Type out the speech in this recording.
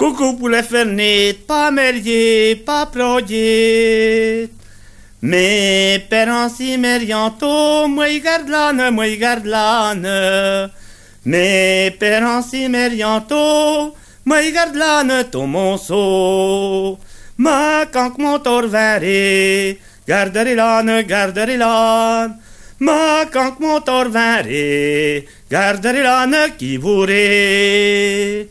Coucou pour les fernites, pas mérier, pas prodier. Mais parents si merianto, moi y garde l'âne, moi y garde l'âne. Mais parents si merianto, moi y garde l'âne, ton monceau. Ma quand mon tor verré, garderai l'âne, garderai l'âne. Ma quand mon tor verré, garderai l'âne qui voudrait.